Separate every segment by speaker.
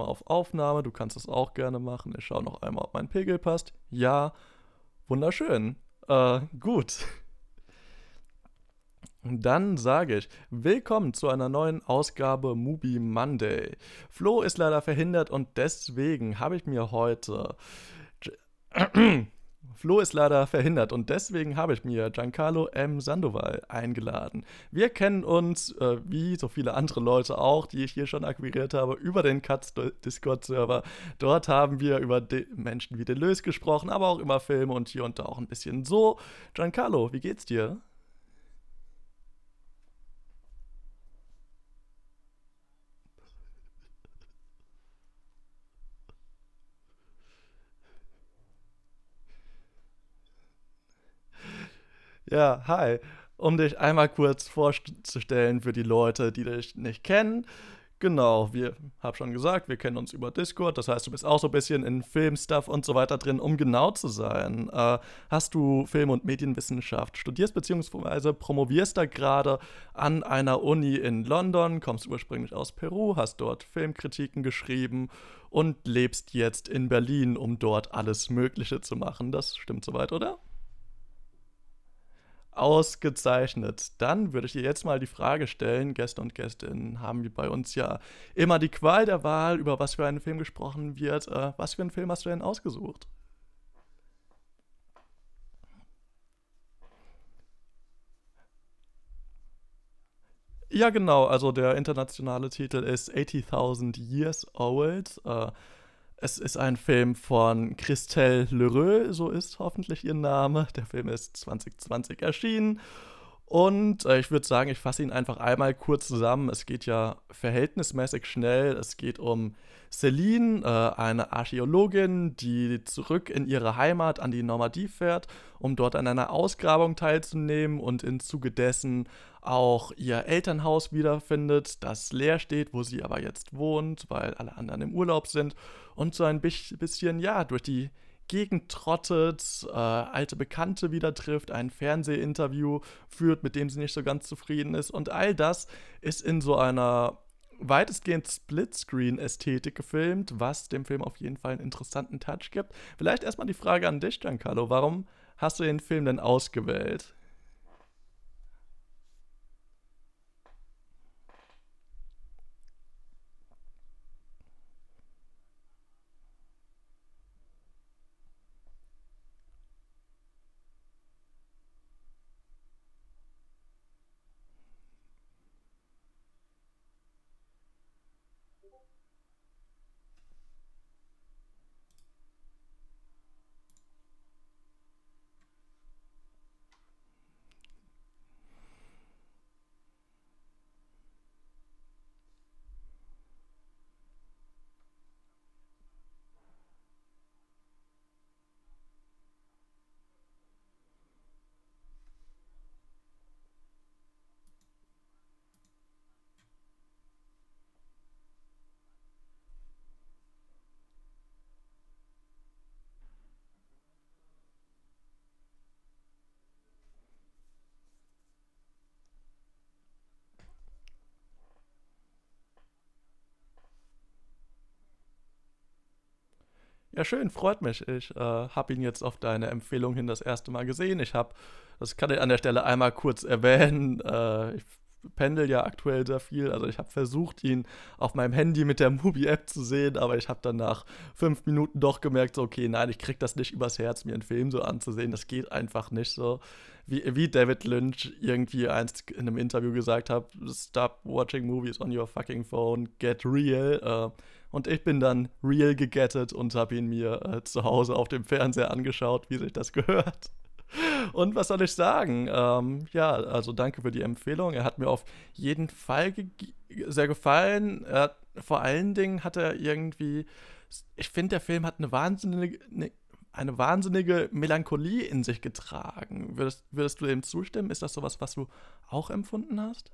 Speaker 1: erstmal auf Aufnahme. Du kannst es auch gerne machen. Ich schaue noch einmal, ob mein Pegel passt. Ja, wunderschön. Äh, gut. Dann sage ich, willkommen zu einer neuen Ausgabe Mubi Monday. Flo ist leider verhindert und deswegen habe ich mir heute Flo ist leider verhindert und deswegen habe ich mir Giancarlo M. Sandoval eingeladen. Wir kennen uns, äh, wie so viele andere Leute auch, die ich hier schon akquiriert habe, über den Katz Discord-Server. Dort haben wir über Menschen wie Deleuze gesprochen, aber auch über Filme und hier und da auch ein bisschen so. Giancarlo, wie geht's dir? Ja, hi. Um dich einmal kurz vorzustellen für die Leute, die dich nicht kennen. Genau, wir haben schon gesagt, wir kennen uns über Discord. Das heißt, du bist auch so ein bisschen in Filmstuff und so weiter drin, um genau zu sein. Äh, hast du Film- und Medienwissenschaft studierst bzw. promovierst da gerade an einer Uni in London, kommst ursprünglich aus Peru, hast dort Filmkritiken geschrieben und lebst jetzt in Berlin, um dort alles Mögliche zu machen. Das stimmt soweit, oder? Ausgezeichnet. Dann würde ich dir jetzt mal die Frage stellen, Gäste und Gästinnen haben wir bei uns ja immer die Qual der Wahl, über was für einen Film gesprochen wird. Äh, was für einen Film hast du denn ausgesucht? Ja, genau. Also der internationale Titel ist 80.000 Years Old. Äh, es ist ein Film von Christelle Leroux, so ist hoffentlich ihr Name. Der Film ist 2020 erschienen. Und äh, ich würde sagen, ich fasse ihn einfach einmal kurz zusammen. Es geht ja verhältnismäßig schnell. Es geht um Celine, äh, eine Archäologin, die zurück in ihre Heimat an die Normandie fährt, um dort an einer Ausgrabung teilzunehmen und im Zuge dessen auch ihr Elternhaus wiederfindet, das leer steht, wo sie aber jetzt wohnt, weil alle anderen im Urlaub sind und so ein bisschen, ja, durch die Gegend trottet, äh, alte Bekannte wieder trifft, ein Fernsehinterview führt, mit dem sie nicht so ganz zufrieden ist. Und all das ist in so einer weitestgehend Splitscreen-Ästhetik gefilmt, was dem Film auf jeden Fall einen interessanten Touch gibt. Vielleicht erstmal die Frage an dich, Giancarlo. Warum hast du den Film denn ausgewählt? Ja, schön, freut mich. Ich äh, habe ihn jetzt auf deine Empfehlung hin das erste Mal gesehen. Ich habe, das kann ich an der Stelle einmal kurz erwähnen, äh, ich pendel ja aktuell sehr viel. Also ich habe versucht, ihn auf meinem Handy mit der Movie-App zu sehen, aber ich habe dann nach fünf Minuten doch gemerkt, so, okay, nein, ich krieg das nicht übers Herz, mir einen Film so anzusehen. Das geht einfach nicht so. Wie, wie David Lynch irgendwie einst in einem Interview gesagt hat, stop watching movies on your fucking phone, get real. Äh, und ich bin dann real gegettet und habe ihn mir äh, zu Hause auf dem Fernseher angeschaut, wie sich das gehört. Und was soll ich sagen? Ähm, ja, also danke für die Empfehlung. Er hat mir auf jeden Fall ge sehr gefallen. Er, vor allen Dingen hat er irgendwie, ich finde, der Film hat eine wahnsinnige, eine, eine, wahnsinnige Melancholie in sich getragen. Würdest, würdest du dem zustimmen? Ist das sowas, was du auch empfunden hast?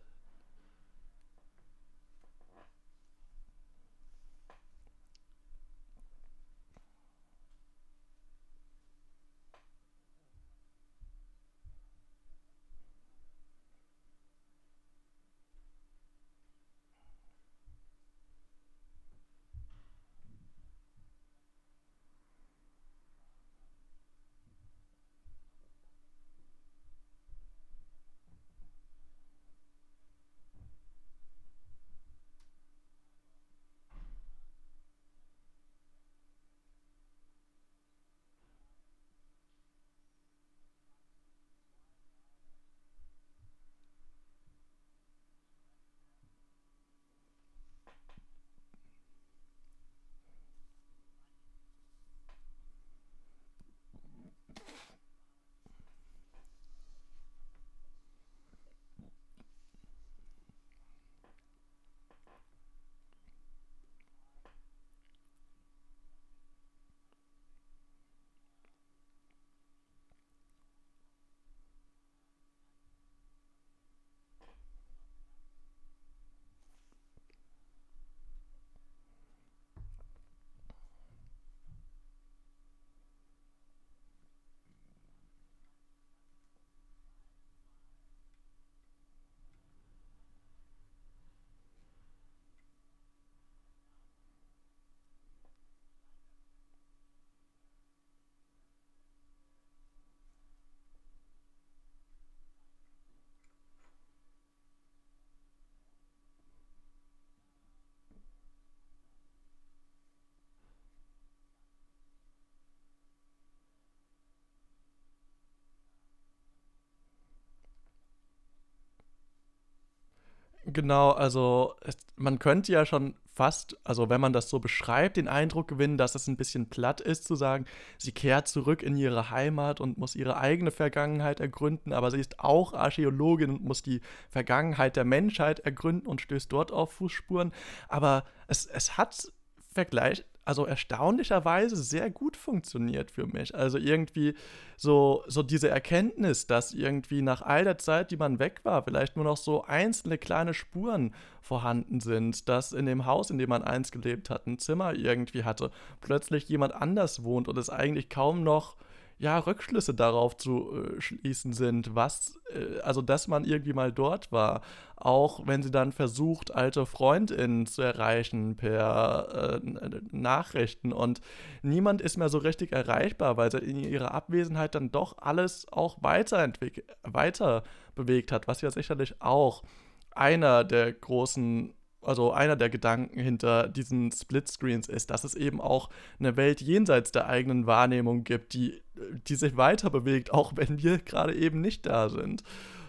Speaker 1: Genau, also man könnte ja schon fast, also wenn man das so beschreibt, den Eindruck gewinnen, dass es ein bisschen platt ist, zu sagen, sie kehrt zurück in ihre Heimat und muss ihre eigene Vergangenheit ergründen, aber sie ist auch Archäologin und muss die Vergangenheit der Menschheit ergründen und stößt dort auf Fußspuren. Aber es, es hat Vergleich, also erstaunlicherweise sehr gut funktioniert für mich. Also irgendwie so, so diese Erkenntnis, dass irgendwie nach all der Zeit, die man weg war, vielleicht nur noch so einzelne kleine Spuren vorhanden sind, dass in dem Haus, in dem man einst gelebt hat, ein Zimmer irgendwie hatte, plötzlich jemand anders wohnt und es eigentlich kaum noch ja, Rückschlüsse darauf zu äh, schließen sind, was, äh, also dass man irgendwie mal dort war. Auch wenn sie dann versucht, alte FreundInnen zu erreichen per äh, Nachrichten und niemand ist mehr so richtig erreichbar, weil sie in ihrer Abwesenheit dann doch alles auch weiterentwickelt, weiter bewegt hat, was ja sicherlich auch einer der großen also einer der Gedanken hinter diesen Splitscreens ist, dass es eben auch eine Welt jenseits der eigenen Wahrnehmung gibt, die, die sich weiter bewegt, auch wenn wir gerade eben nicht da sind.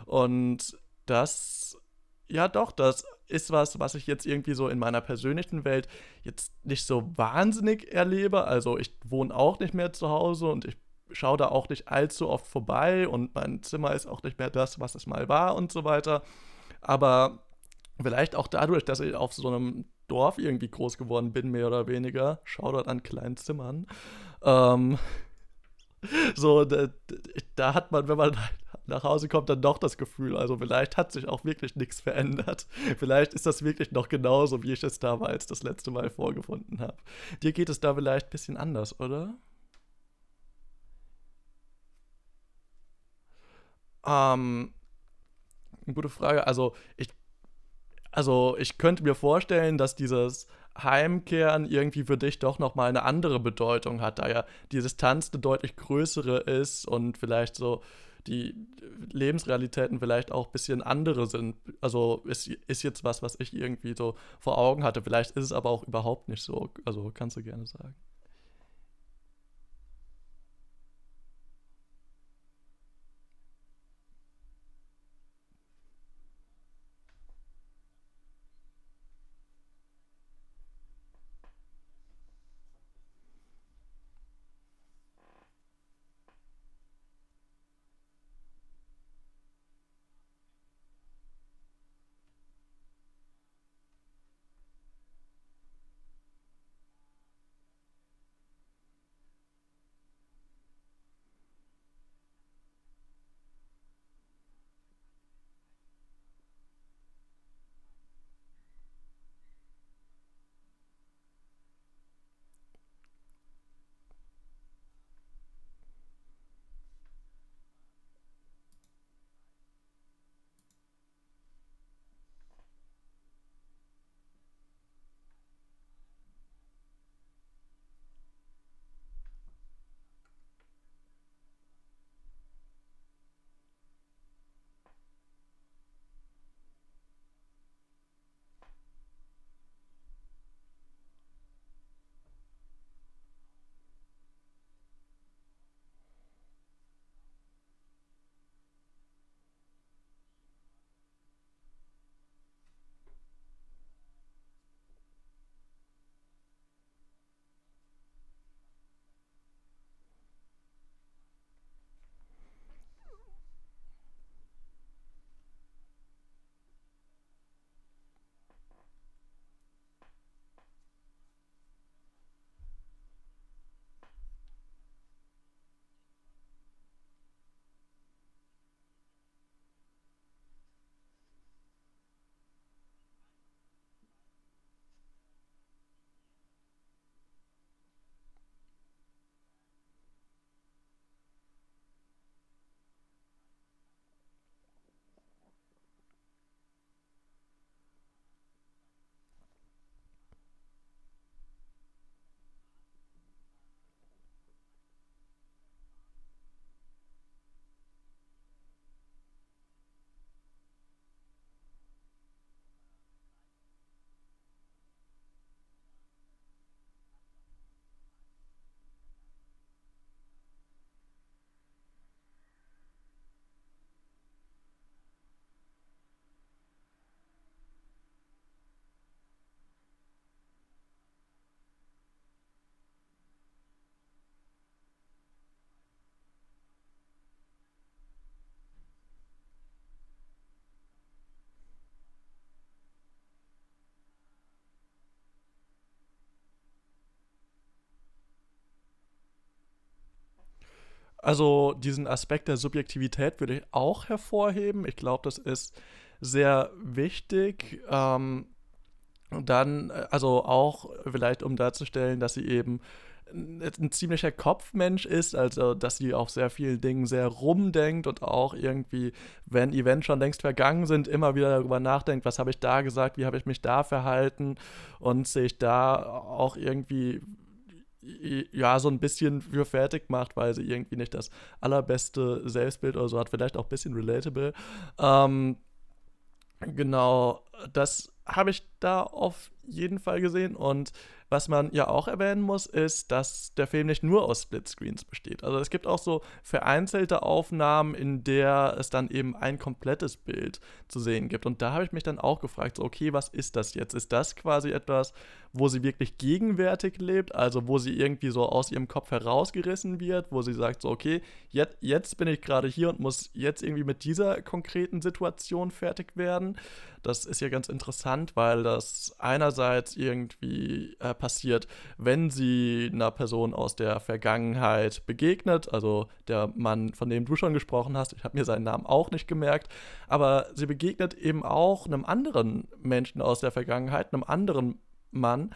Speaker 1: Und das, ja doch, das ist was, was ich jetzt irgendwie so in meiner persönlichen Welt jetzt nicht so wahnsinnig erlebe. Also ich wohne auch nicht mehr zu Hause und ich schaue da auch nicht allzu oft vorbei und mein Zimmer ist auch nicht mehr das, was es mal war und so weiter. Aber Vielleicht auch dadurch, dass ich auf so einem Dorf irgendwie groß geworden bin, mehr oder weniger. Shoutout an kleinen Zimmern. Ähm, so, da, da, hat man, wenn man nach Hause kommt, dann doch das Gefühl, also vielleicht hat sich auch wirklich nichts verändert. Vielleicht ist das wirklich noch genauso, wie ich es damals das letzte Mal vorgefunden habe. Dir geht es da vielleicht ein bisschen anders, oder? Ähm, gute Frage. Also, ich also ich könnte mir vorstellen, dass dieses Heimkehren irgendwie für dich doch nochmal eine andere Bedeutung hat, da ja die Distanz eine deutlich größere ist und vielleicht so die Lebensrealitäten vielleicht auch ein bisschen andere sind. Also ist, ist jetzt was, was ich irgendwie so vor Augen hatte. Vielleicht ist es aber auch überhaupt nicht so. Also kannst du gerne sagen. Also diesen Aspekt der Subjektivität würde ich auch hervorheben. Ich glaube, das ist sehr wichtig. Ähm, dann, äh, also auch vielleicht, um darzustellen, dass sie eben ein ziemlicher Kopfmensch ist, also dass sie auf sehr vielen Dingen sehr rumdenkt und auch irgendwie, wenn Events schon längst vergangen sind, immer wieder darüber nachdenkt, was habe ich da gesagt, wie habe ich mich da verhalten und sich da auch irgendwie ja, so ein bisschen für fertig macht, weil sie irgendwie nicht das allerbeste Selbstbild oder so hat, vielleicht auch ein bisschen relatable. Ähm, genau, das habe ich da auf jeden Fall gesehen und was man ja auch erwähnen muss, ist, dass der Film nicht nur aus Splitscreens besteht. Also es gibt auch so vereinzelte Aufnahmen, in der es dann eben ein komplettes Bild zu sehen gibt. Und da habe ich mich dann auch gefragt, so, okay, was ist das jetzt? Ist das quasi etwas, wo sie wirklich gegenwärtig lebt, also wo sie irgendwie so aus ihrem Kopf herausgerissen wird, wo sie sagt, so, okay, jetzt, jetzt bin ich gerade hier und muss jetzt irgendwie mit dieser konkreten Situation fertig werden? Das ist ja ganz interessant, weil das einerseits irgendwie äh, passiert, wenn sie einer Person aus der Vergangenheit begegnet, also der Mann, von dem du schon gesprochen hast, ich habe mir seinen Namen auch nicht gemerkt, aber sie begegnet eben auch einem anderen Menschen aus der Vergangenheit, einem anderen Mann,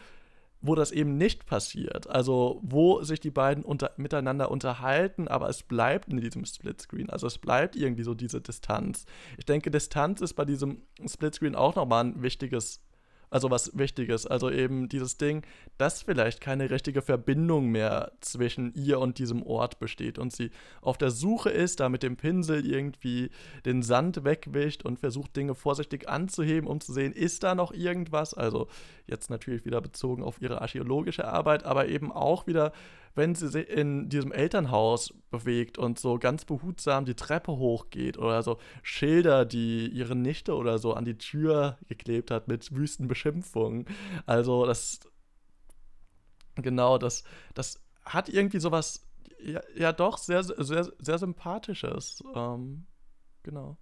Speaker 1: wo das eben nicht passiert. Also wo sich die beiden unter, miteinander unterhalten, aber es bleibt in diesem Splitscreen. Also es bleibt irgendwie so diese Distanz. Ich denke, Distanz ist bei diesem Splitscreen auch nochmal ein wichtiges also was Wichtiges. Also eben dieses Ding, dass vielleicht keine richtige Verbindung mehr zwischen ihr und diesem Ort besteht und sie auf der Suche ist, da mit dem Pinsel irgendwie den Sand wegwischt und versucht Dinge vorsichtig anzuheben, um zu sehen, ist da noch irgendwas? Also jetzt natürlich wieder bezogen auf ihre archäologische Arbeit, aber eben auch wieder wenn sie sich in diesem Elternhaus bewegt und so ganz behutsam die Treppe hochgeht oder so Schilder, die ihre Nichte oder so an die Tür geklebt hat mit wüsten Beschimpfungen. Also das genau, das das hat irgendwie sowas ja, ja doch sehr sehr sehr sympathisches. Ähm, genau.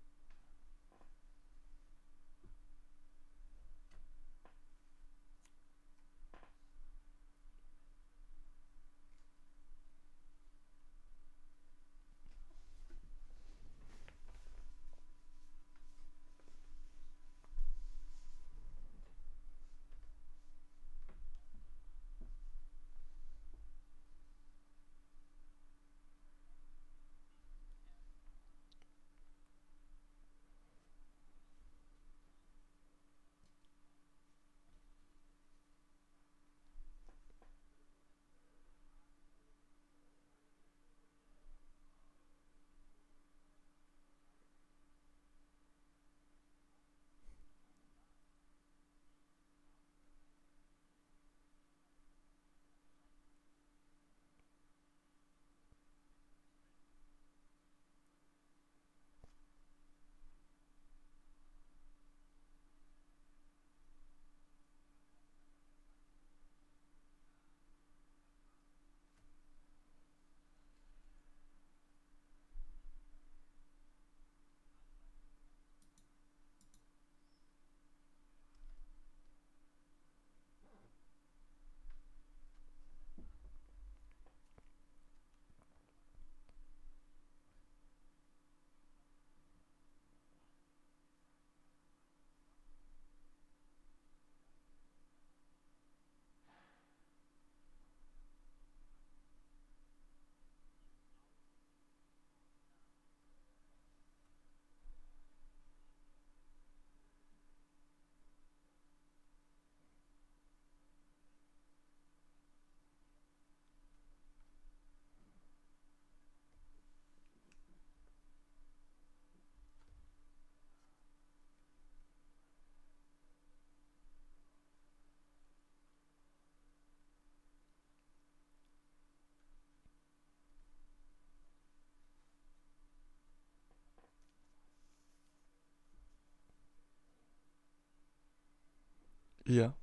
Speaker 1: Ja.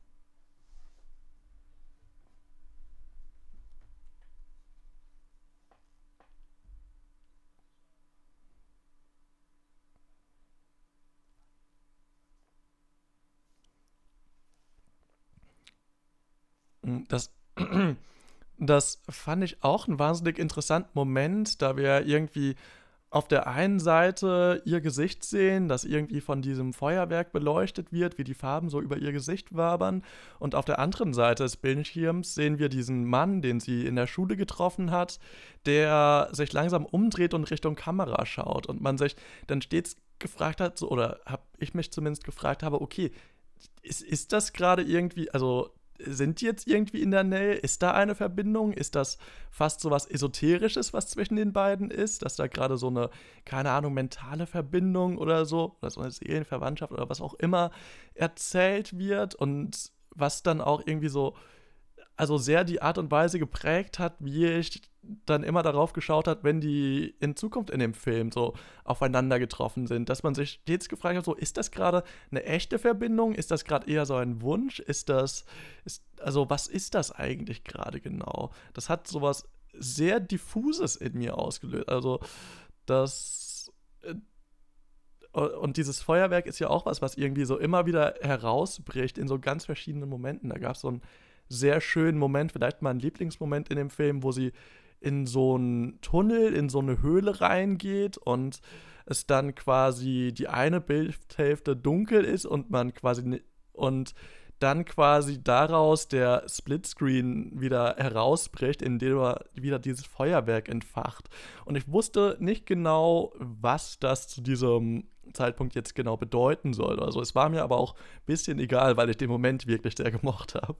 Speaker 1: Hm, das, das fand ich auch einen wahnsinnig interessanten Moment, da wir irgendwie auf der einen Seite ihr Gesicht sehen, das irgendwie von diesem Feuerwerk beleuchtet wird, wie die Farben so über ihr Gesicht wabern. Und auf der anderen Seite des Bildschirms sehen wir diesen Mann, den sie in der Schule getroffen hat, der sich langsam umdreht und Richtung Kamera schaut. Und man sich dann stets gefragt hat, oder habe ich mich zumindest gefragt habe, okay, ist, ist das gerade irgendwie, also sind die jetzt irgendwie in der Nähe? Ist da eine Verbindung? Ist das fast so was Esoterisches, was zwischen den beiden ist? Dass da gerade so eine, keine Ahnung, mentale Verbindung oder so, oder so eine Seelenverwandtschaft oder was auch immer erzählt wird und was dann auch irgendwie so also sehr die Art und Weise geprägt hat, wie ich dann immer darauf geschaut hat, wenn die in Zukunft in dem Film so aufeinander getroffen sind, dass man sich stets gefragt hat, so ist das gerade eine echte Verbindung, ist das gerade eher so ein Wunsch, ist das ist also was ist das eigentlich gerade genau? Das hat sowas sehr diffuses in mir ausgelöst. Also das äh, und dieses Feuerwerk ist ja auch was, was irgendwie so immer wieder herausbricht in so ganz verschiedenen Momenten. Da gab es so ein sehr schönen Moment, vielleicht mein Lieblingsmoment in dem Film, wo sie in so einen Tunnel, in so eine Höhle reingeht und es dann quasi die eine Bildhälfte dunkel ist und man quasi und dann quasi daraus der Splitscreen wieder herausbricht, indem er wieder dieses Feuerwerk entfacht. Und ich wusste nicht genau, was das zu diesem Zeitpunkt jetzt genau bedeuten soll. Also es war mir aber auch ein bisschen egal, weil ich den Moment wirklich sehr gemocht habe.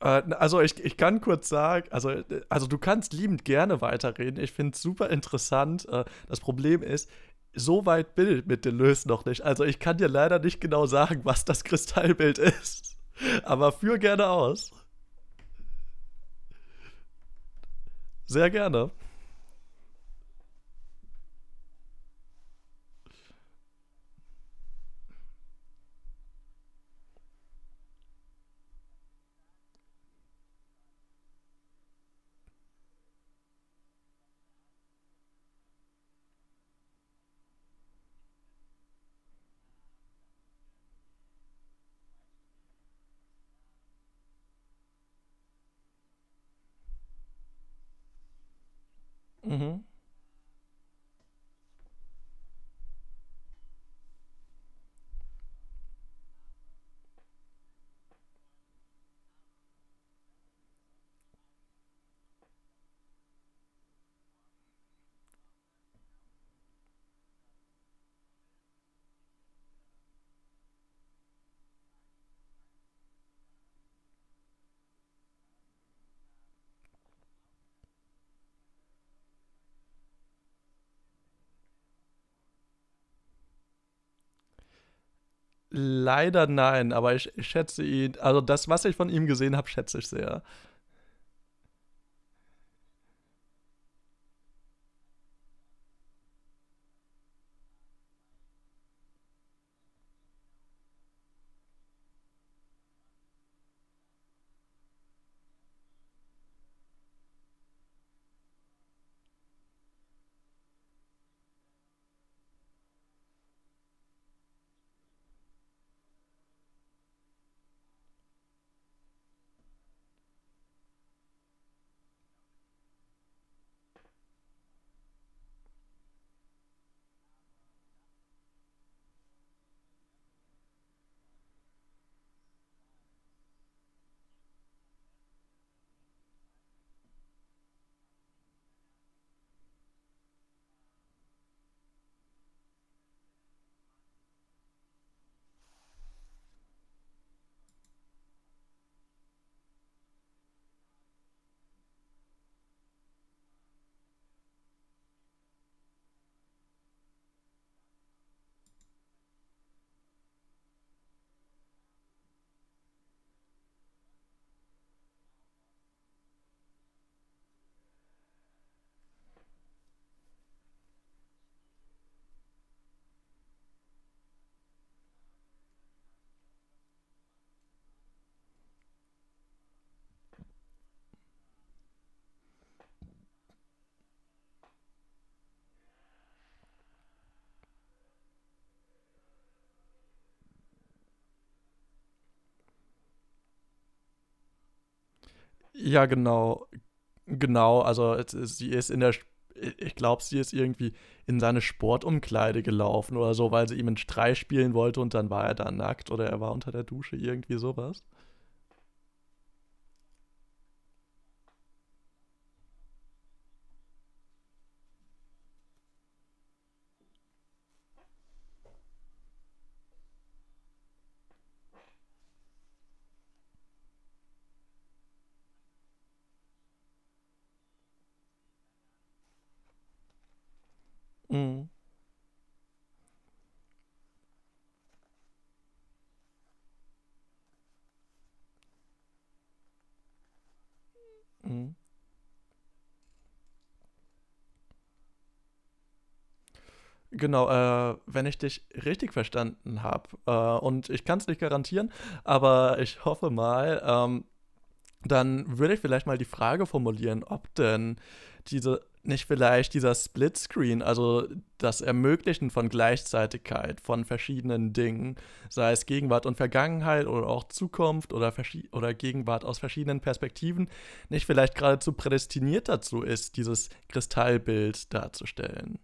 Speaker 1: Also ich, ich kann kurz sagen, also, also du kannst liebend gerne weiterreden. Ich finde es super interessant. Äh, das Problem ist, so weit bin ich mit Deleuze noch nicht. Also ich kann dir leider nicht genau sagen, was das Kristallbild ist. Aber führ gerne aus. Sehr gerne. Leider nein, aber ich, ich schätze ihn, also das, was ich von ihm gesehen habe, schätze ich sehr. Ja, genau. Genau, also sie ist in der, ich glaube, sie ist irgendwie in seine Sportumkleide gelaufen oder so, weil sie ihm einen Streich spielen wollte und dann war er da nackt oder er war unter der Dusche, irgendwie sowas. Mhm.
Speaker 2: Mhm.
Speaker 1: Genau, äh, wenn ich dich richtig verstanden habe, äh, und ich kann es nicht garantieren, aber ich hoffe mal, ähm, Dann würde ich vielleicht mal die Frage formulieren, ob denn diese nicht vielleicht dieser Splitscreen, also das Ermöglichen von Gleichzeitigkeit von verschiedenen Dingen, sei es Gegenwart und Vergangenheit oder auch Zukunft oder, oder Gegenwart aus verschiedenen Perspektiven, nicht vielleicht geradezu prädestiniert dazu ist, dieses Kristallbild darzustellen.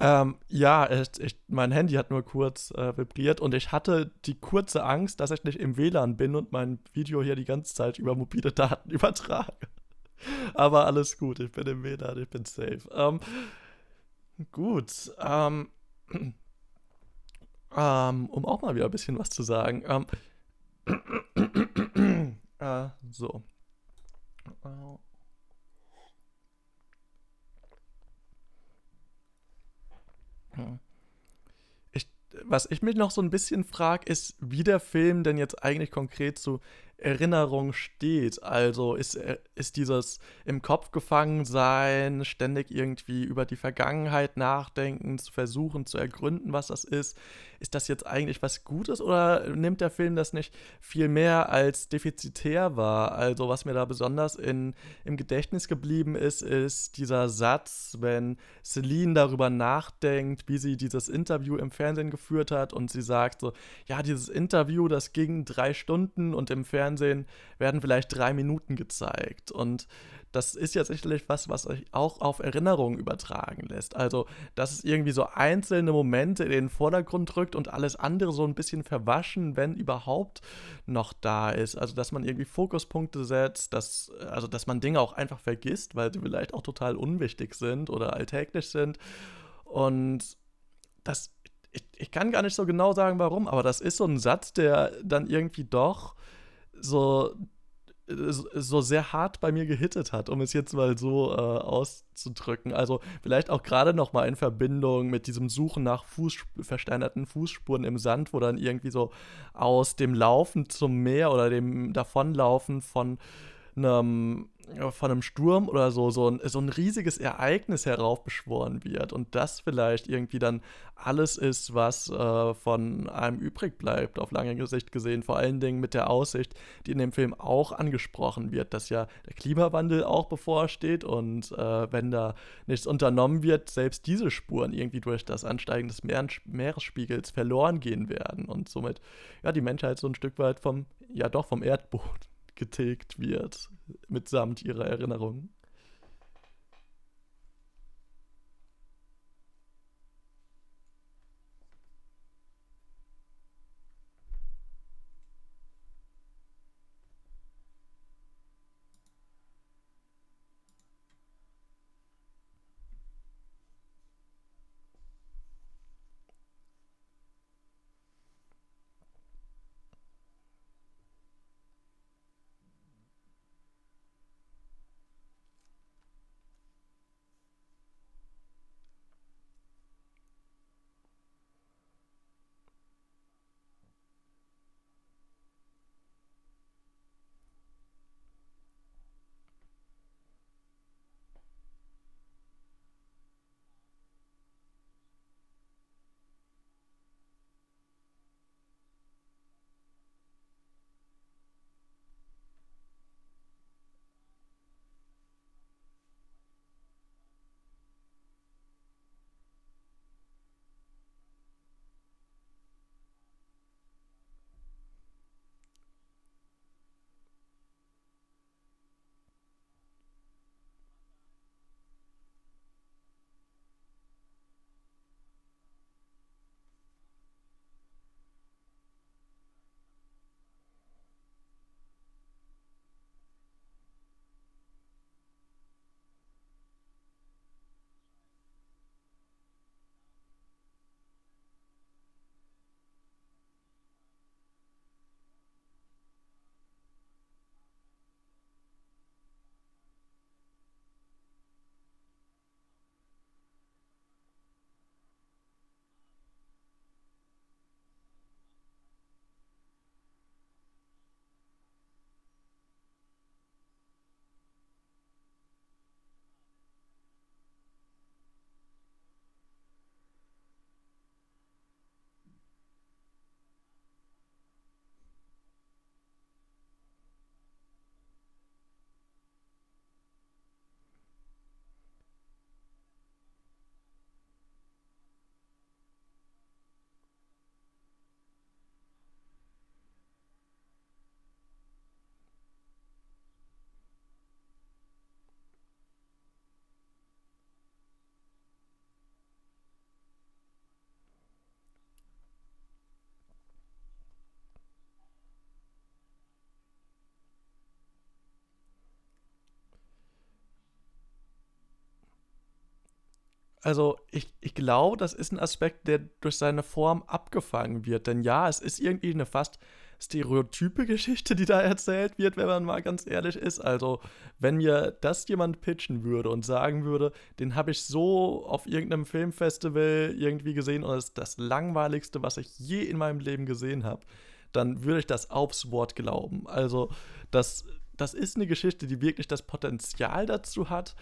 Speaker 1: Ähm, ja, ich, ich, mein Handy hat nur kurz äh, vibriert und ich hatte die kurze Angst, dass ich nicht im WLAN bin und mein Video hier die ganze Zeit über mobile Daten übertrage. Aber alles gut, ich bin im WLAN, ich bin safe. Ähm, gut, ähm, ähm, um auch mal wieder ein bisschen was zu sagen. Ähm, äh, so. Äh, Ich, was ich mich noch so ein bisschen frage, ist, wie der Film denn jetzt eigentlich konkret zu Erinnerung steht. Also ist, äh, ist dieses im Kopf gefangen sein, ständig irgendwie über die Vergangenheit nachdenken, zu versuchen zu ergründen, was das ist. Ist das jetzt eigentlich was Gutes oder nimmt der Film das nicht viel mehr als defizitär wahr? Also was mir da besonders in, im Gedächtnis geblieben ist, ist dieser Satz, wenn Celine darüber nachdenkt, wie sie dieses Interview im Fernsehen geführt hat und sie sagt so, ja, dieses Interview, das ging drei Stunden und im Fernsehen Fernsehen werden vielleicht drei Minuten gezeigt. Und das ist ja sicherlich was, was sich auch auf Erinnerungen übertragen lässt. Also, dass es irgendwie so einzelne Momente in den Vordergrund rückt und alles andere so ein bisschen verwaschen, wenn überhaupt noch da ist. Also, dass man irgendwie Fokuspunkte setzt, dass, also, dass man Dinge auch einfach vergisst, weil sie vielleicht auch total unwichtig sind oder alltäglich sind. Und das, ich, ich kann gar nicht so genau sagen, warum, aber das ist so ein Satz, der dann irgendwie doch so so sehr hart bei mir gehittet hat, um es jetzt mal so äh, auszudrücken. Also vielleicht auch gerade noch mal in Verbindung mit diesem Suchen nach Fuß, versteinerten Fußspuren im Sand, wo dann irgendwie so aus dem Laufen zum Meer oder dem Davonlaufen von einem von einem Sturm oder so, so ein, so ein riesiges Ereignis heraufbeschworen wird und das vielleicht irgendwie dann alles ist, was äh, von einem übrig bleibt, auf lange Sicht gesehen, vor allen Dingen mit der Aussicht, die in dem Film auch angesprochen wird, dass ja der Klimawandel auch bevorsteht und äh, wenn da nichts unternommen wird, selbst diese Spuren irgendwie durch das Ansteigen des Meer Meeresspiegels verloren gehen werden und somit ja die Menschheit so ein Stück weit vom, ja doch vom Erdboden getilgt wird, mitsamt ihrer Erinnerungen. Also ich, ich glaube, das ist ein Aspekt, der durch seine Form abgefangen wird. Denn ja, es ist irgendwie eine fast stereotype Geschichte, die da erzählt wird, wenn man mal ganz ehrlich ist. Also, wenn mir das jemand pitchen würde und sagen würde, den habe ich so auf irgendeinem Filmfestival irgendwie gesehen und es ist das langweiligste, was ich je in meinem Leben gesehen habe, dann würde ich das aufs Wort glauben. Also, das, das ist eine Geschichte, die wirklich das Potenzial dazu hat,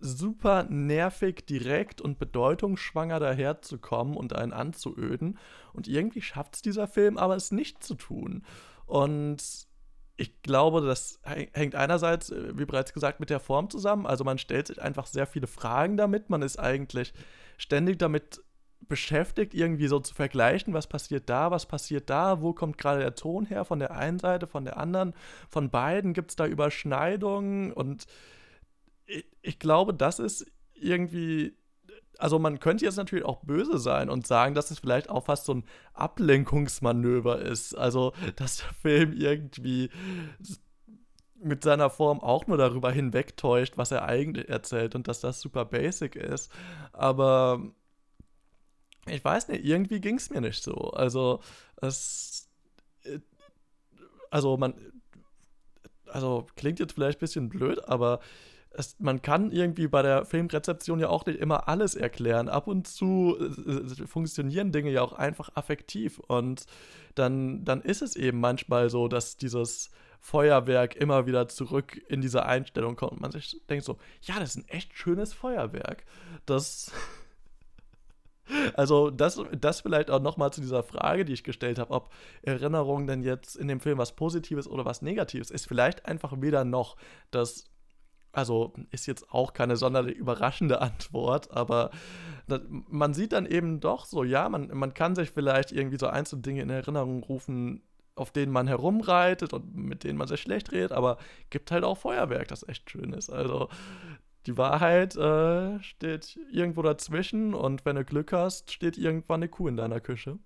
Speaker 1: super nervig, direkt und bedeutungsschwanger daherzukommen und einen anzuöden. Und irgendwie schafft es dieser Film aber, es nicht zu tun. Und ich glaube, das hängt einerseits, äh, wie bereits gesagt, mit der Form zusammen. Also man stellt sich einfach sehr viele Fragen damit. Man ist eigentlich ständig damit beschäftigt, irgendwie so zu vergleichen, was passiert da, was passiert da, wo kommt gerade der Ton her, von der einen Seite, von der anderen, von beiden gibt es da Überschneidungen und ich, ich glaube, das ist irgendwie also man könnte jetzt natürlich auch böse sein und sagen, dass es vielleicht auch fast so ein Ablenkungsmanöver ist. Also, dass der Film irgendwie mit seiner Form auch nur darüber hinwegtäuscht, was er eigentlich erzählt und dass das super basic ist. Aber ich weiß nicht, irgendwie ging es mir nicht so. Also, es. Äh, also, man. Also, klingt jetzt vielleicht ein bisschen blöd, aber es, man kann irgendwie bei der Filmrezeption ja auch nicht immer alles erklären. Ab und zu äh, funktionieren Dinge ja auch einfach affektiv und dann, dann ist es eben manchmal so, dass dieses Feuerwerk immer wieder zurück in diese Einstellung kommt und man sich denkt so, ja, das ist ein echt schönes Feuerwerk. Das Also das, das vielleicht auch nochmal zu dieser Frage, die ich gestellt habe, ob Erinnerung denn jetzt in dem Film was Positives oder was Negatives ist. Vielleicht einfach weder noch. Das also ist jetzt auch keine sonderlich überraschende Antwort, aber man sieht dann eben doch so, ja, man, man kann sich vielleicht irgendwie so einzelne Dinge in Erinnerung rufen, auf denen man herumreitet und mit denen man sich schlecht redet, aber gibt halt auch Feuerwerk, das echt schön ist. Also die Wahrheit äh, steht irgendwo dazwischen und wenn du Glück hast, steht irgendwann eine Kuh in deiner Küche.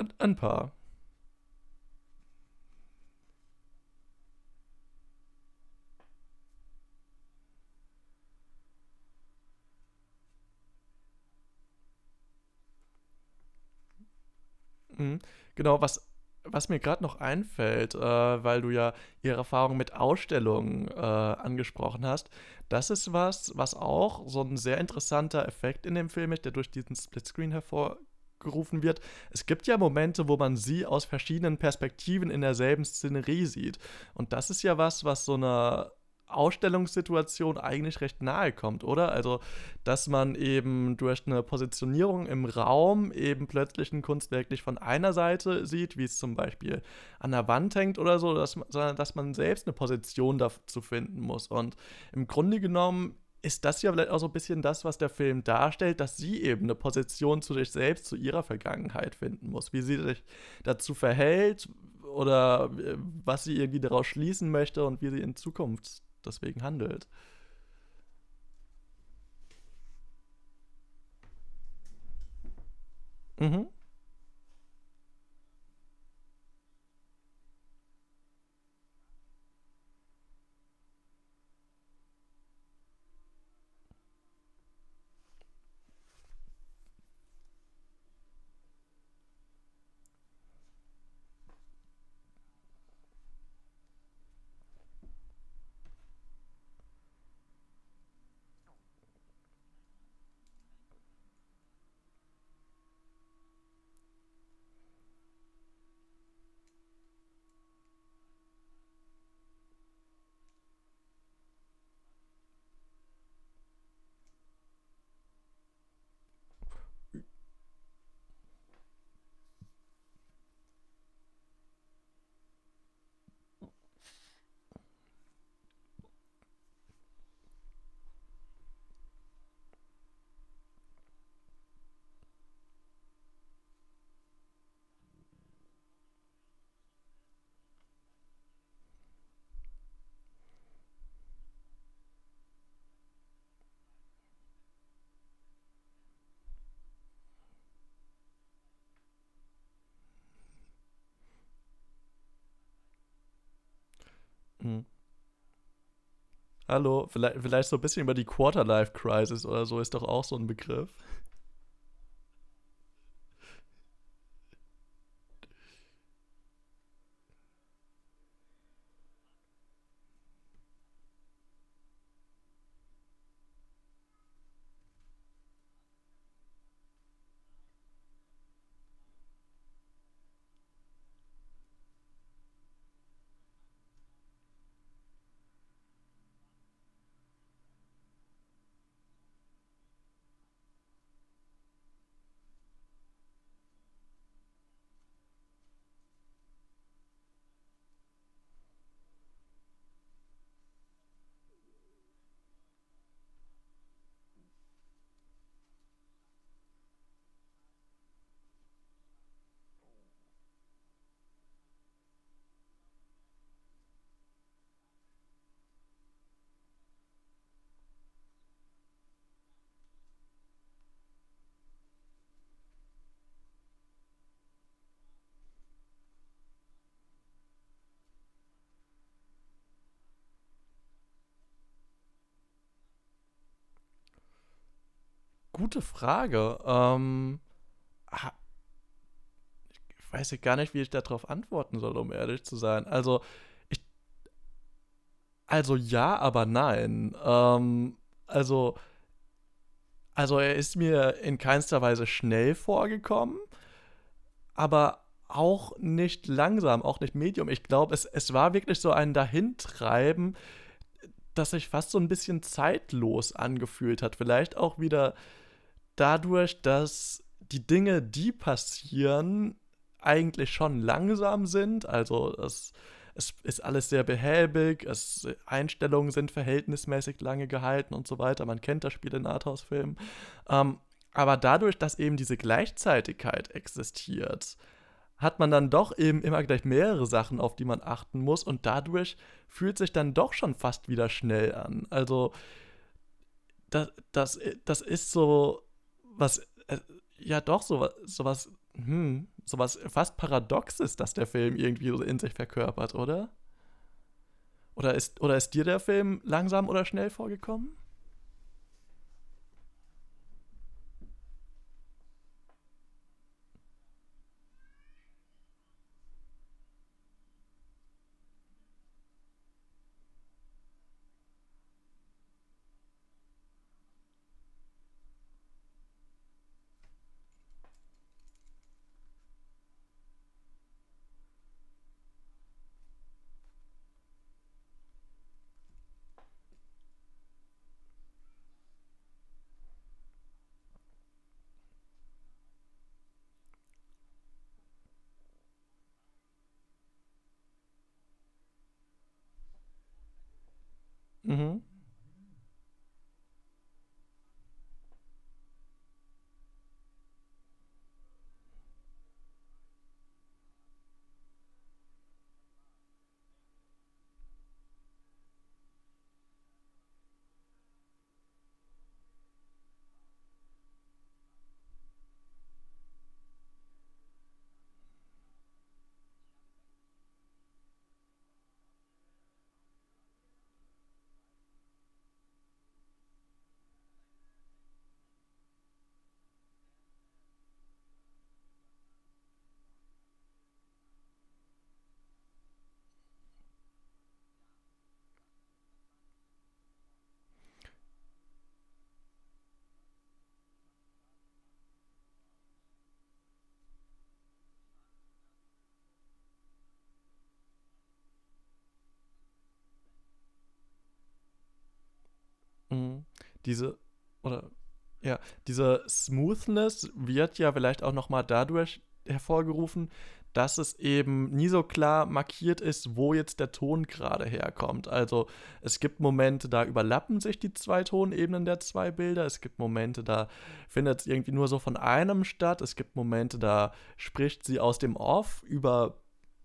Speaker 1: Ein, ein paar. Mhm. Genau, was, was mir gerade noch einfällt, äh, weil du ja ihre Erfahrung mit Ausstellungen äh, angesprochen hast, das ist was, was auch so ein sehr interessanter Effekt in dem Film ist, der durch diesen Splitscreen hervor gerufen wird. Es gibt ja Momente, wo man sie aus verschiedenen Perspektiven in derselben Szenerie sieht. Und das ist ja was, was so einer Ausstellungssituation eigentlich recht nahe kommt, oder? Also, dass man eben durch eine Positionierung im Raum eben plötzlich ein Kunstwerk nicht von einer Seite sieht, wie es zum Beispiel an der Wand hängt oder so, dass, sondern dass man selbst eine Position dazu finden muss. Und im Grunde genommen ist das ja vielleicht auch so ein bisschen das, was der Film darstellt, dass sie eben eine Position zu sich selbst, zu ihrer Vergangenheit finden muss, wie sie sich dazu verhält oder äh, was sie irgendwie daraus schließen möchte und wie sie in Zukunft deswegen handelt. Mhm. Mhm. Hallo, vielleicht, vielleicht so ein bisschen über die Quarterlife-Crisis oder so ist doch auch so ein Begriff. Gute Frage. Ähm, ich weiß gar nicht, wie ich darauf antworten soll, um ehrlich zu sein. Also, ich, also ja, aber nein. Ähm, also, also er ist mir in keinster Weise schnell vorgekommen, aber auch nicht langsam, auch nicht medium. Ich glaube, es, es war wirklich so ein Dahintreiben, das sich fast so ein bisschen zeitlos angefühlt hat. Vielleicht auch wieder dadurch, dass die Dinge, die passieren, eigentlich schon langsam sind. Also es, es ist alles sehr behäbig, es, Einstellungen sind verhältnismäßig lange gehalten und so weiter. Man kennt das Spiel in Arthouse-Filmen. Ähm, aber dadurch, dass eben diese Gleichzeitigkeit existiert, hat man dann doch eben immer gleich mehrere Sachen, auf die man achten muss und dadurch fühlt sich dann doch schon fast wieder schnell an. Also das, das, das ist so was, äh, ja doch, so, so was, hm, so was fast Paradoxes, dass der Film irgendwie so in sich verkörpert, oder? Oder ist, oder ist dir der Film langsam oder schnell vorgekommen? Mhm. Diese, oder ja, diese Smoothness wird ja vielleicht auch nochmal dadurch hervorgerufen, dass es eben nie so klar markiert ist, wo jetzt der Ton gerade herkommt. Also es gibt Momente, da überlappen sich die zwei Tonebenen der zwei Bilder. Es gibt Momente, da findet es irgendwie nur so von einem statt. Es gibt Momente, da spricht sie aus dem Off über,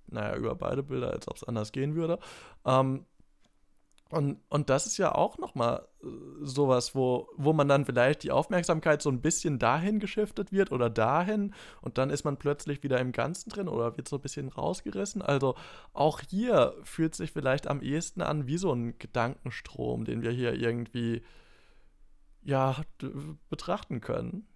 Speaker 1: naja, über beide Bilder, als ob es anders gehen würde. Ähm, und, und das ist ja auch nochmal äh, sowas, wo, wo man dann vielleicht die Aufmerksamkeit so ein bisschen dahin geschiftet wird oder dahin und dann ist man plötzlich wieder im Ganzen drin oder wird so ein bisschen rausgerissen. Also auch hier fühlt sich vielleicht am ehesten an wie so ein Gedankenstrom, den wir hier irgendwie ja betrachten können.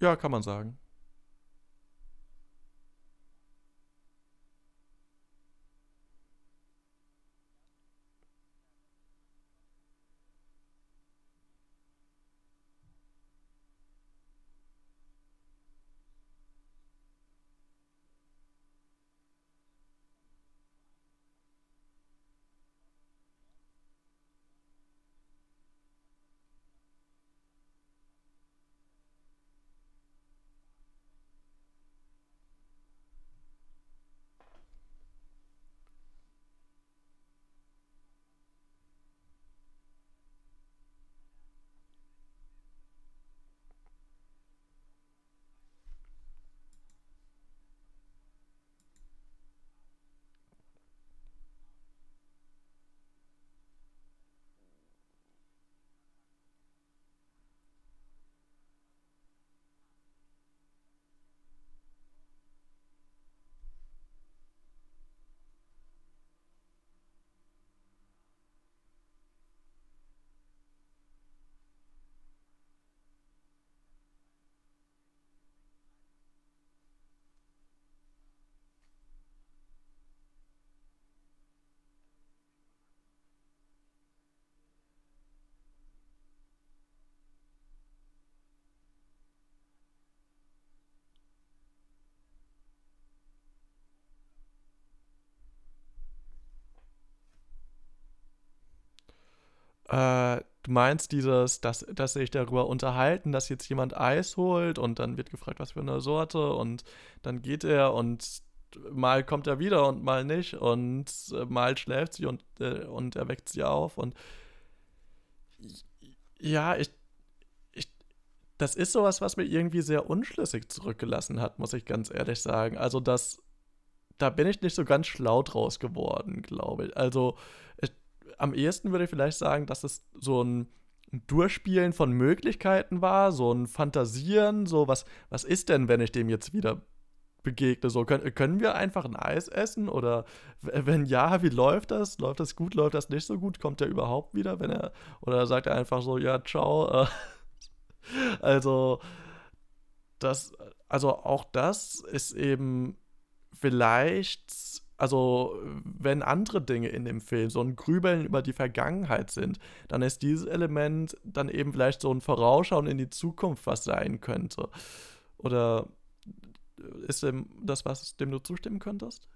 Speaker 1: Ja, kann man sagen. Äh, du meinst dieses, dass, dass sich darüber unterhalten, dass jetzt jemand Eis holt und dann wird gefragt, was für eine Sorte und dann geht er und mal kommt er wieder und mal nicht und äh, mal schläft sie und, äh, und er weckt sie auf und ja, ich, ich, das ist sowas, was mir irgendwie sehr unschlüssig zurückgelassen hat, muss ich ganz ehrlich sagen. Also das, da bin ich nicht so ganz schlau draus geworden, glaube ich. Also ich, am ehesten würde ich vielleicht sagen, dass es so ein Durchspielen von Möglichkeiten war, so ein Fantasieren, so was, was ist denn, wenn ich dem jetzt wieder begegne? So, können, können wir einfach ein Eis essen? Oder wenn ja, wie läuft das? Läuft das gut, läuft das nicht so gut? Kommt er überhaupt wieder, wenn er, oder sagt er einfach so, ja, ciao. Äh, also, das, also auch das ist eben vielleicht also wenn andere Dinge in dem Film so ein Grübeln über die Vergangenheit sind, dann ist dieses Element dann eben vielleicht so ein Vorausschauen in die Zukunft, was sein könnte. Oder Ist das was, dem du zustimmen könntest?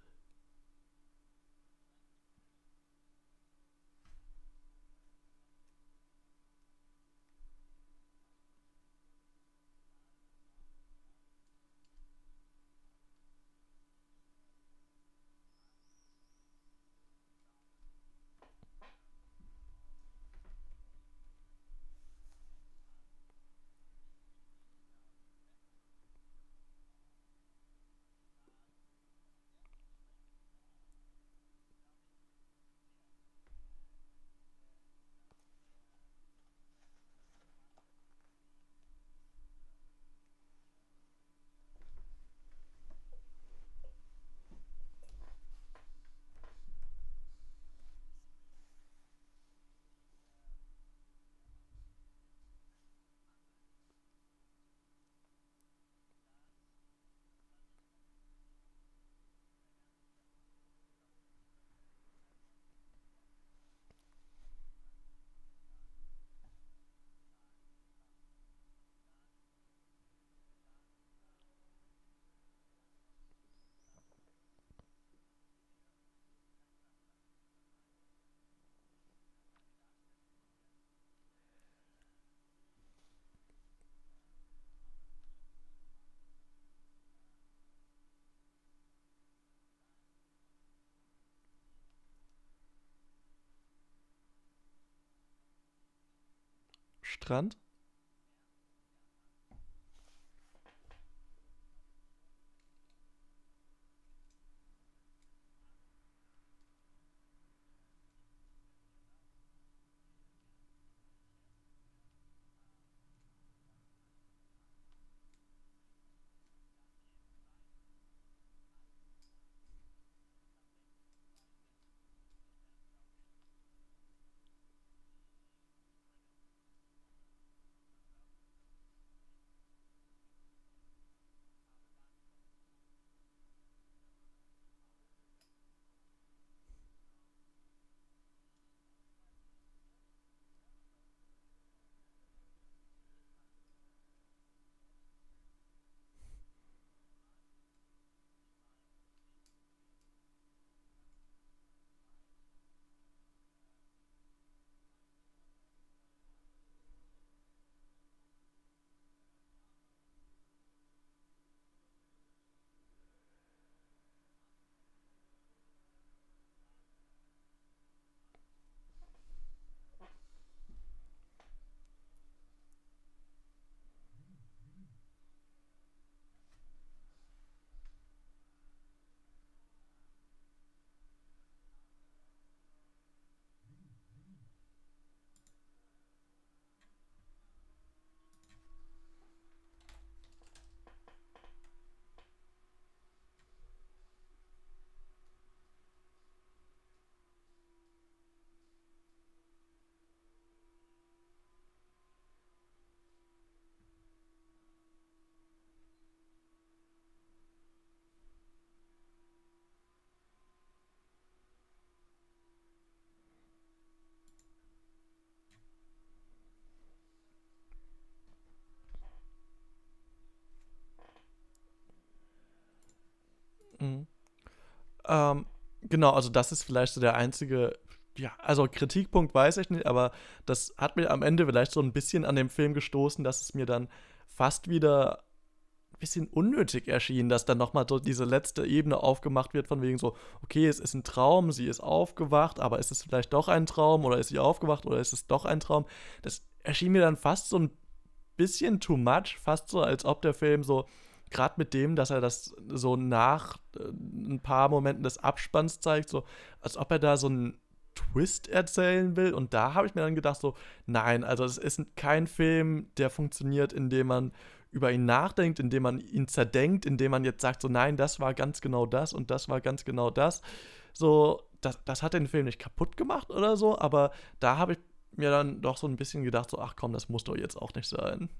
Speaker 1: Strand? Ähm, genau, also das ist vielleicht so der einzige, ja, also Kritikpunkt weiß ich nicht, aber das hat mir am Ende vielleicht so ein bisschen an dem Film gestoßen, dass es mir dann fast wieder ein bisschen unnötig erschien, dass dann nochmal so diese letzte Ebene aufgemacht wird, von wegen so, okay, es ist ein Traum, sie ist aufgewacht, aber ist es vielleicht doch ein Traum oder ist sie aufgewacht oder ist es doch ein Traum? Das erschien mir dann fast so ein bisschen too much, fast so, als ob der Film so gerade mit dem, dass er das so nach äh, ein paar Momenten des Abspanns zeigt, so als ob er da so einen Twist erzählen will. Und da habe ich mir dann gedacht, so, nein, also es ist kein Film, der funktioniert, indem man über ihn nachdenkt, indem man ihn zerdenkt, indem man jetzt sagt, so, nein, das war ganz genau das und das war ganz genau das. So, das, das hat den Film nicht kaputt gemacht oder so, aber da habe ich mir dann doch so ein bisschen gedacht, so, ach komm, das muss doch jetzt auch nicht sein.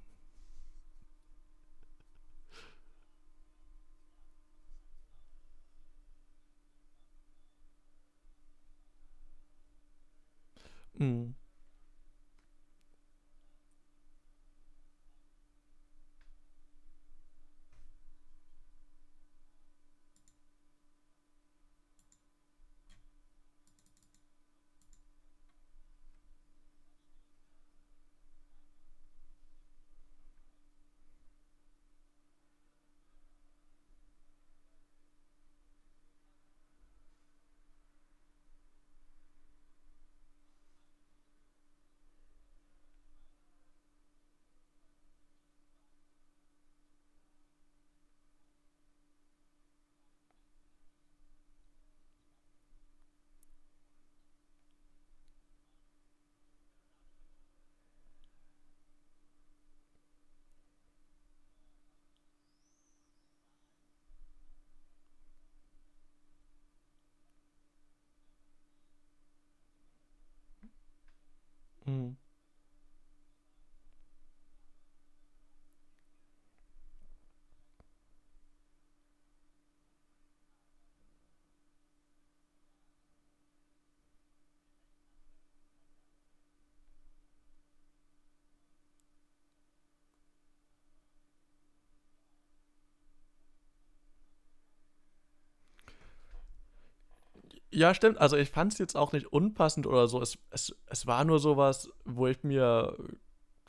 Speaker 1: Ja, stimmt. Also ich fand es jetzt auch nicht unpassend oder so. Es, es, es war nur sowas, wo ich mir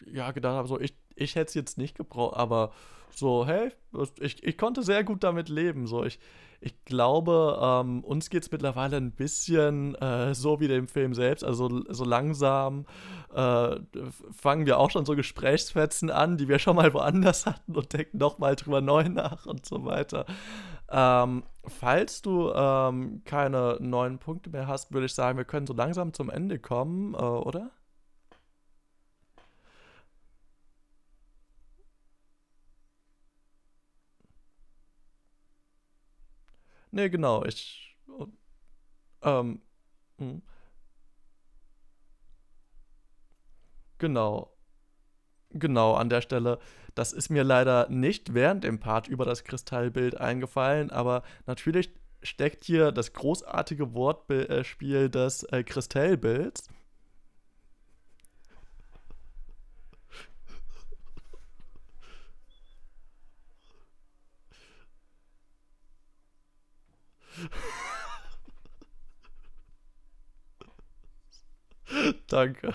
Speaker 1: ja gedacht habe, so ich, ich hätte es jetzt nicht gebraucht, aber so, hey, ich, ich konnte sehr gut damit leben. So, ich, ich glaube, ähm, uns geht es mittlerweile ein bisschen äh, so wie dem Film selbst. Also so langsam äh, fangen wir auch schon so Gesprächsfetzen an, die wir schon mal woanders hatten und denken nochmal drüber neu nach und so weiter. Ähm, falls du ähm, keine neuen Punkte mehr hast, würde ich sagen, wir können so langsam zum Ende kommen, äh, oder? Nee, genau, ich. Ähm, hm, genau, genau, an der Stelle. Das ist mir leider nicht während dem Part über das Kristallbild eingefallen, aber natürlich steckt hier das großartige Wortspiel des äh, Kristallbilds. Danke.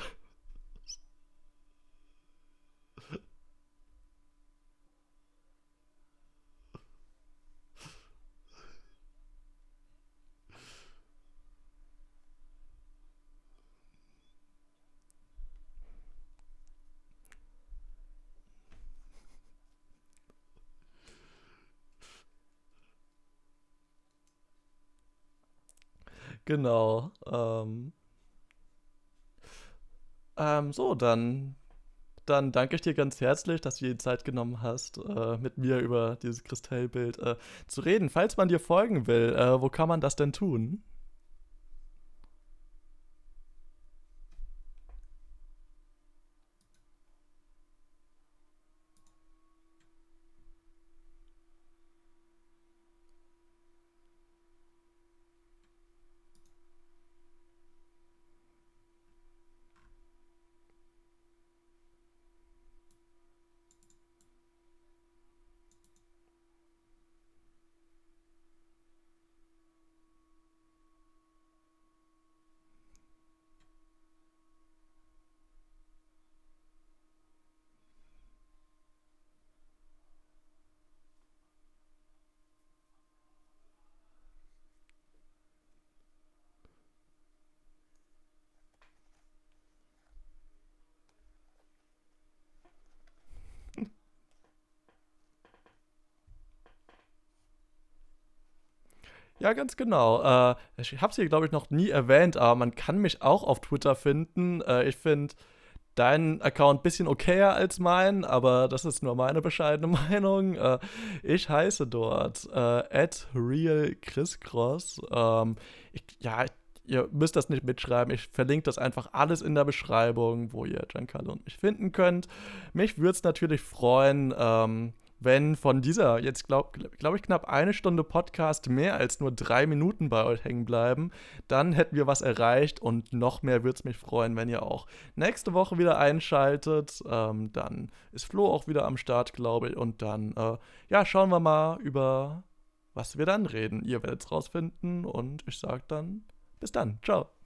Speaker 1: Genau. Ähm, ähm, so, dann, dann danke ich dir ganz herzlich, dass du dir die Zeit genommen hast, äh, mit mir über dieses Kristallbild äh, zu reden. Falls man dir folgen will, äh, wo kann man das denn tun? Ja, ganz genau. Äh, ich habe es hier, glaube ich, noch nie erwähnt, aber man kann mich auch auf Twitter finden. Äh, ich finde deinen Account ein bisschen okayer als mein, aber das ist nur meine bescheidene Meinung. Äh, ich heiße dort äh, realchriscross. Ähm, ja, ihr müsst das nicht mitschreiben. Ich verlinke das einfach alles in der Beschreibung, wo ihr Giancarlo und mich finden könnt. Mich würde es natürlich freuen, ähm, wenn von dieser jetzt, glaube glaub ich, knapp eine Stunde Podcast mehr als nur drei Minuten bei euch hängen bleiben, dann hätten wir was erreicht und noch mehr würde es mich freuen, wenn ihr auch nächste Woche wieder einschaltet. Ähm, dann ist Flo auch wieder am Start, glaube ich, und dann, äh, ja, schauen wir mal über was wir dann reden. Ihr werdet es rausfinden und ich sage dann bis dann. Ciao.